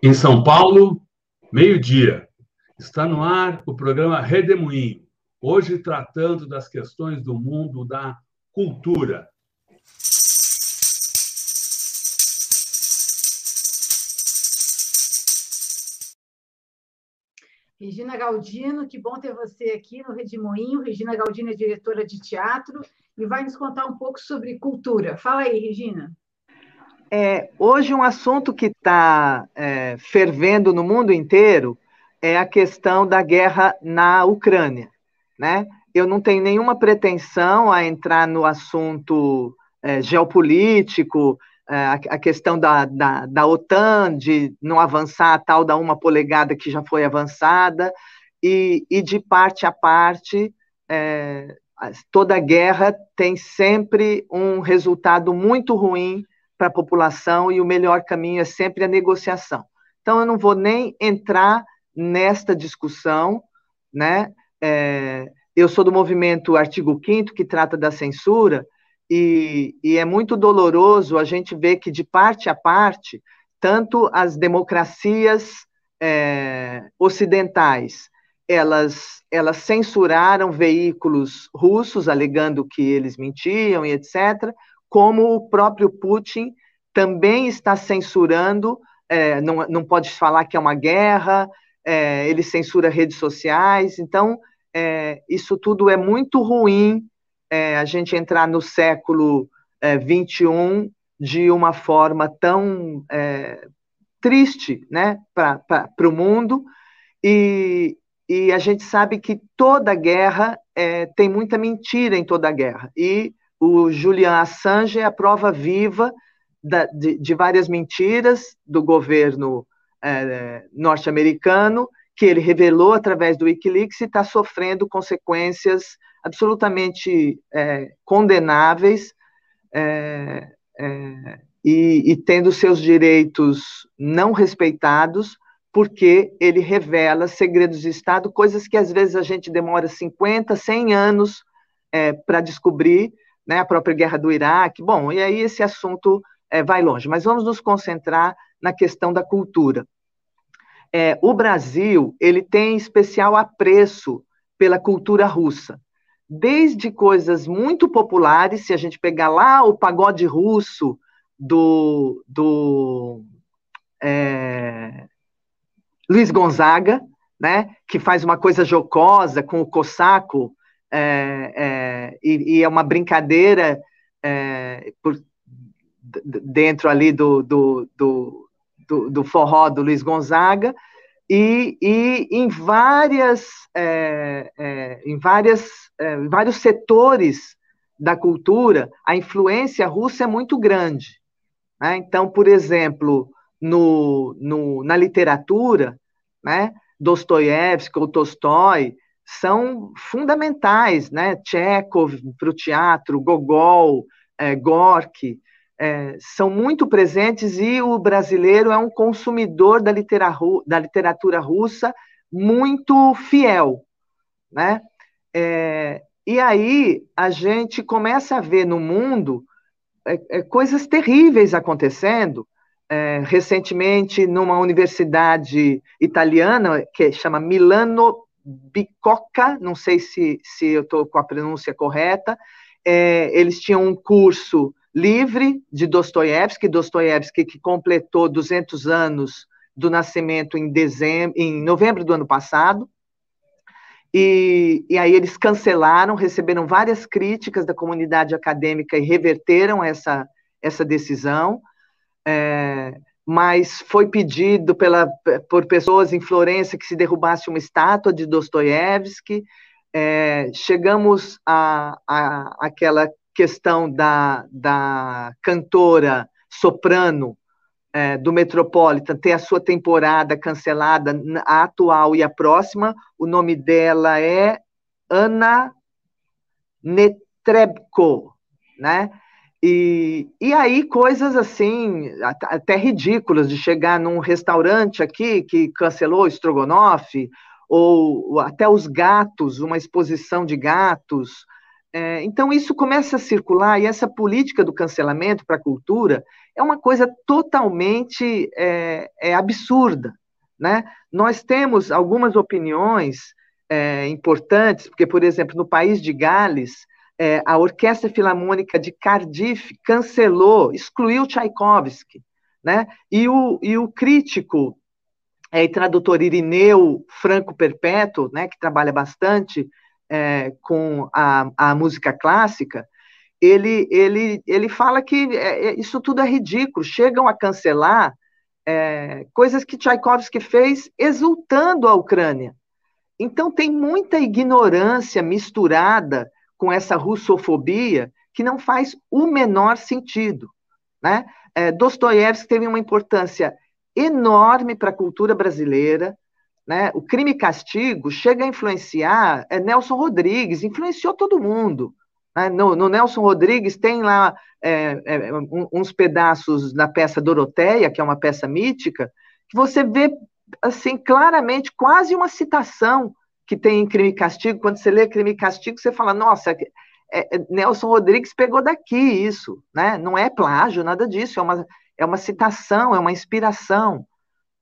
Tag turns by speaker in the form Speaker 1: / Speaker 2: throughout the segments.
Speaker 1: Em São Paulo, meio-dia. Está no ar o programa Redemoinho, hoje tratando das questões do mundo da cultura.
Speaker 2: Regina Galdino, que bom ter você aqui no Redemoinho. Regina Galdino é diretora de teatro e vai nos contar um pouco sobre cultura. Fala aí, Regina.
Speaker 3: É, hoje, um assunto que está é, fervendo no mundo inteiro é a questão da guerra na Ucrânia. Né? Eu não tenho nenhuma pretensão a entrar no assunto é, geopolítico, é, a, questão da, da, da, OTAN, de não avançar a tal da uma polegada que já foi avançada, e, e de parte a parte, é, toda guerra tem sempre um resultado muito ruim para a população e o melhor caminho é sempre a negociação. Então, eu não vou nem entrar nesta discussão, né? É, eu sou do movimento Artigo 5 que trata da censura, e, e, é muito doloroso a gente ver que, de parte a parte, tanto as democracias é, ocidentais, elas, elas censuraram veículos russos, alegando que eles mentiam e etc., como o próprio Putin também está censurando, é, não, não pode falar que é uma guerra, é, ele censura redes sociais, então é, isso tudo é muito ruim, é, a gente entrar no século XXI é, de uma forma tão é, triste né, para o mundo, e, e a gente sabe que toda guerra tem muita mentira em toda guerra, e o Julian Assange é a prova viva da, de, de, várias mentiras do governo é, norte-americano, que ele revelou através do Wikileaks e está sofrendo consequências absolutamente é, condenáveis é, é, e, e tendo seus direitos não respeitados, porque ele revela segredos de Estado, coisas que às vezes a gente demora 50, 100 anos é, para descobrir, né, a própria guerra do Iraque. Bom, e aí esse assunto é, vai longe, mas vamos nos concentrar na questão da cultura. É, o Brasil ele tem especial apreço pela cultura russa, desde coisas muito populares, se a gente pegar lá o pagode russo do, do é, Luiz Gonzaga, né, que faz uma coisa jocosa com o cossaco, é, é, e, e, é uma brincadeira é, por, dentro ali do, do, do, do, do forró do Luiz Gonzaga, e, e em várias, é, é, em várias, é, vários setores da cultura, a influência russa é muito grande. Né? Então, por exemplo, no, no, na literatura, né, Dostoiévski ou Tolstói são fundamentais, né? Chekhov para o teatro, Gogol, é, Gorky, é, são muito presentes e o brasileiro é um consumidor da, litera, da literatura russa muito fiel, né? É, e aí a gente começa a ver no mundo é, é coisas terríveis acontecendo. É, recentemente, numa universidade italiana que chama Milano Bicocca, não sei se, se eu estou com a pronúncia correta, é, eles tinham um curso livre de Dostoiévski, Dostoiévski que completou 200 anos do nascimento em, dezembro, em novembro do ano passado, e, e, aí eles cancelaram, receberam várias críticas da comunidade acadêmica e reverteram essa, essa decisão. É, mas foi pedido pela, por pessoas em Florença que se derrubasse uma estátua de Dostoiévski. É, chegamos a, a, aquela questão da, da cantora soprano é, do Metropolitan ter a sua temporada cancelada, a atual e a próxima. O nome dela é Ana Netrebko, né? E, e aí coisas assim, até ridículas, de chegar num restaurante aqui que cancelou o estrogonofe, ou até os gatos, uma exposição de gatos. É, então isso começa a circular, e essa política do cancelamento para a cultura, é uma coisa totalmente é, é absurda. Né? Nós temos algumas opiniões é, importantes, porque, por exemplo, no país de Gales, é, a Orquestra Filarmônica de Cardiff cancelou, excluiu Tchaikovsky, né? E o, e o crítico é, e tradutor Irineu Franco Perpétuo, né, que trabalha bastante é, com a, a música clássica, ele, ele, ele fala que é, é isso tudo é ridículo, chegam a cancelar é, coisas que Tchaikovsky fez exultando a Ucrânia. Então tem muita ignorância misturada com essa russofobia que não faz o menor sentido. Né? É, Dostoiévski teve uma importância enorme para a cultura brasileira. Né? O crime e castigo chega a influenciar é, Nelson Rodrigues, influenciou todo mundo. Né? No, no, Nelson Rodrigues tem lá é, é, uns pedaços na peça Doroteia, que é uma peça mítica, que você vê assim claramente quase uma citação que tem em Crime e Castigo. Quando você lê Crime e Castigo, você fala, nossa, é, é, Nelson Rodrigues pegou daqui isso, né? Não é plágio, nada disso, é uma, é uma citação, é uma inspiração.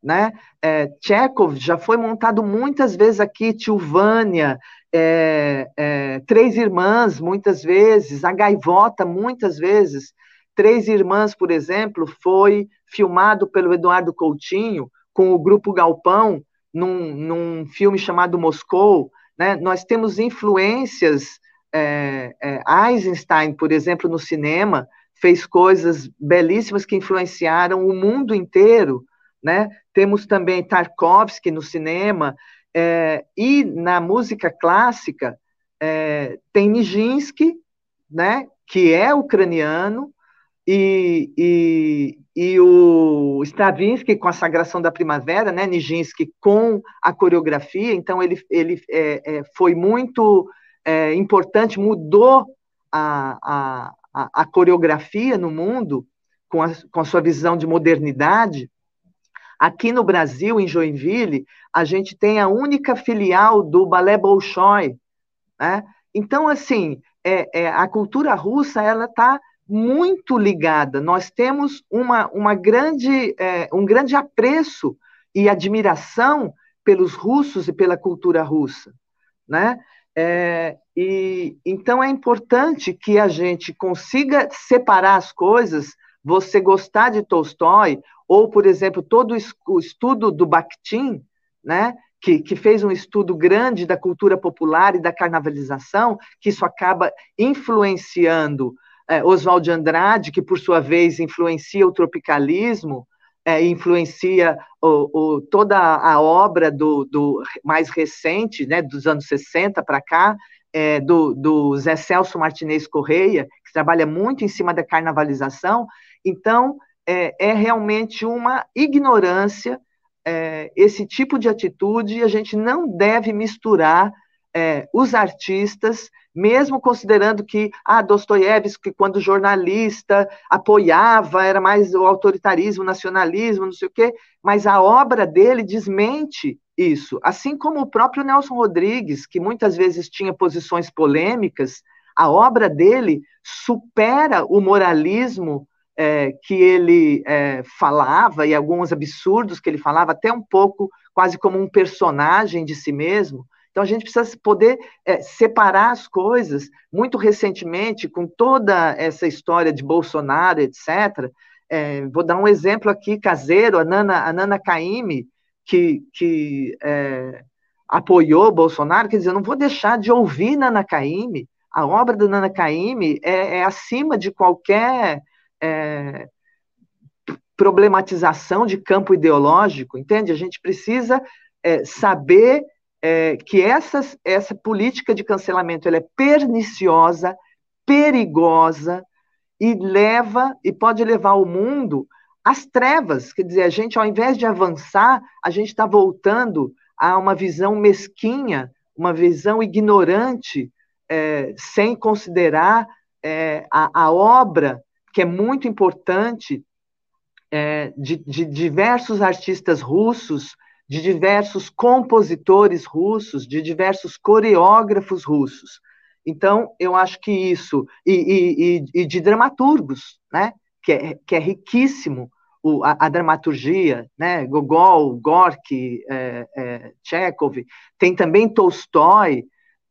Speaker 3: Né? É, Chekhov já foi montado muitas vezes aqui, Tilvânia, é, é, Três Irmãs, muitas vezes, A Gaivota, muitas vezes. Três Irmãs, por exemplo, foi filmado pelo Eduardo Coutinho com o Grupo Galpão, num, num filme chamado Moscou. Né? Nós temos influências, é, é, por exemplo, no cinema, fez coisas belíssimas que influenciaram o mundo inteiro. Né? Temos também Tarkovsky no cinema, é, e na música clássica, é, tem Nijinsky, né, que é ucraniano, e, e, e o Stravinsky com a Sagração da Primavera, né, Nijinsky com a coreografia, então ele, ele é, é, foi muito é, importante, mudou a, a, a, coreografia no mundo com a, com a sua visão de modernidade, Aqui no Brasil, em Joinville, a gente tem a única filial do Balé Bolshoi. Né? Então, assim, é, é, a cultura russa ela está muito ligada. Nós temos uma, uma grande, é, um grande apreço e admiração pelos russos e pela cultura russa, né? É, e então é importante que a gente consiga separar as coisas. Você gostar de Tolstói ou, por exemplo, todo o estudo do Bakhtin, né, que, que, fez um estudo grande da cultura popular e da carnavalização, que isso acaba influenciando é, Oswald de Andrade, que por sua vez influencia o tropicalismo, é, influencia o, o, toda a obra do, do, mais recente, né, dos anos 60 para cá, é, do, do Zé Celso Martinez Correia, que trabalha muito em cima da carnavalização. Então, é, é realmente uma ignorância é, esse tipo de atitude, e a gente não deve misturar é, os artistas, mesmo considerando que ah, Dostoiévski, quando jornalista, apoiava, era mais o autoritarismo, nacionalismo, não sei o quê, mas a obra dele desmente isso. Assim como o próprio Nelson Rodrigues, que muitas vezes tinha posições polêmicas, a obra dele supera o moralismo é, que ele é, falava e alguns absurdos que ele falava, até um pouco quase como um personagem de si mesmo. Então a gente precisa poder é, separar as coisas. Muito recentemente, com toda essa história de Bolsonaro, etc., é, vou dar um exemplo aqui caseiro, a Nana, a Nana que, que é, apoiou Bolsonaro, quer dizer, eu não vou deixar de ouvir Nana Caime. A obra da Nana Caime é, é acima de qualquer é, problematização de campo ideológico, entende? A gente precisa é, saber é, que essas, essa política de cancelamento ela é perniciosa, perigosa e leva e pode levar o mundo às trevas. Quer dizer, a gente, ao invés de avançar, a gente está voltando a uma visão mesquinha, uma visão ignorante, é, sem considerar é, a, a obra que é muito importante é, de, de diversos artistas russos, de diversos compositores russos, de diversos coreógrafos russos. Então, eu acho que isso, e, e, e de dramaturgos, né? que é, que é riquíssimo, o, a, a, dramaturgia, né? Gogol, Gorky, é, é, Chekhov, tem também Tolstói,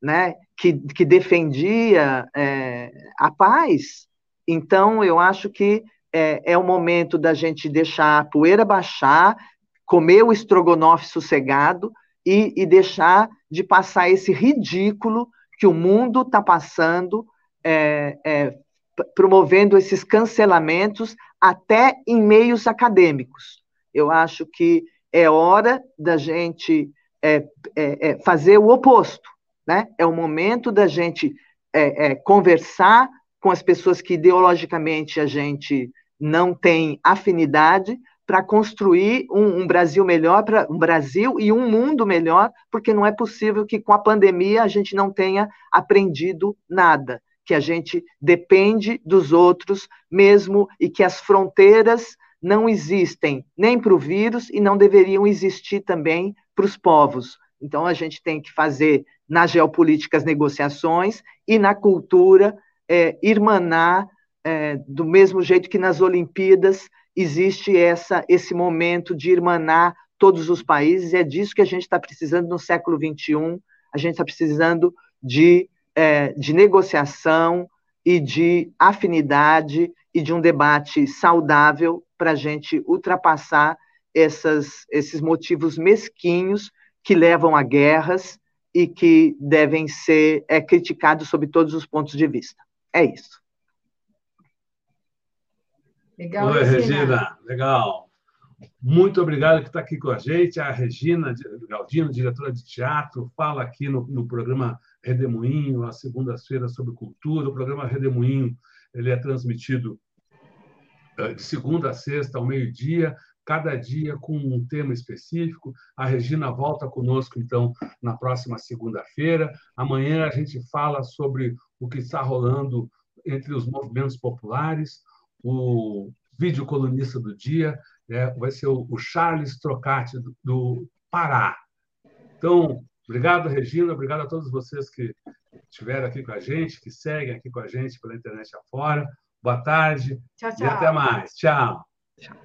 Speaker 3: né? que, que defendia é, a paz. Então, eu acho que é, é o momento da gente deixar a poeira baixar, comer o estrogonofe sossegado e, e deixar de passar esse ridículo que o mundo está passando, é, é, promovendo esses cancelamentos até em meios acadêmicos. Eu acho que é hora da gente é, é, é fazer o oposto, né? É o momento da gente é, conversar com as pessoas que ideologicamente a gente não tem afinidade para construir um, um, Brasil melhor, para um Brasil e um mundo melhor, porque não é possível que com a pandemia a gente não tenha aprendido nada, que a gente depende dos outros mesmo e que as fronteiras não existem nem para o vírus e não deveriam existir também para os povos. Então a gente tem que fazer na geopolítica as negociações e na cultura é, irmanar é, do mesmo jeito que nas Olimpíadas existe essa, esse momento de irmanar todos os países, é disso que a gente está precisando no século XXI, a gente está precisando de, é, de negociação e de afinidade e de um debate saudável para a gente ultrapassar essas, esses motivos mesquinhos que levam a guerras e que devem ser é, criticados sob todos os pontos de vista. É isso.
Speaker 1: Legal, Oi, Regina. Regina. Legal. Muito obrigado por estar aqui com a gente. A Regina Galdino, diretora de teatro, fala aqui no, no programa Redemoinho, às segundas-feiras, sobre cultura. O programa Redemoinho ele é transmitido eh, de segunda a sexta, ao meio-dia, cada dia com um tema específico. A Regina volta conosco, então, na próxima segunda-feira. Amanhã a gente fala sobre o que está rolando entre os movimentos populares. O vídeo colunista do dia né, vai ser o Charles Trocati, do Pará. Então, obrigado, Regina, obrigado a todos vocês que estiveram aqui com a gente, que seguem aqui com a gente pela internet afora. Boa tarde
Speaker 2: tchau, tchau.
Speaker 1: e até mais. Tchau.
Speaker 2: Tchau.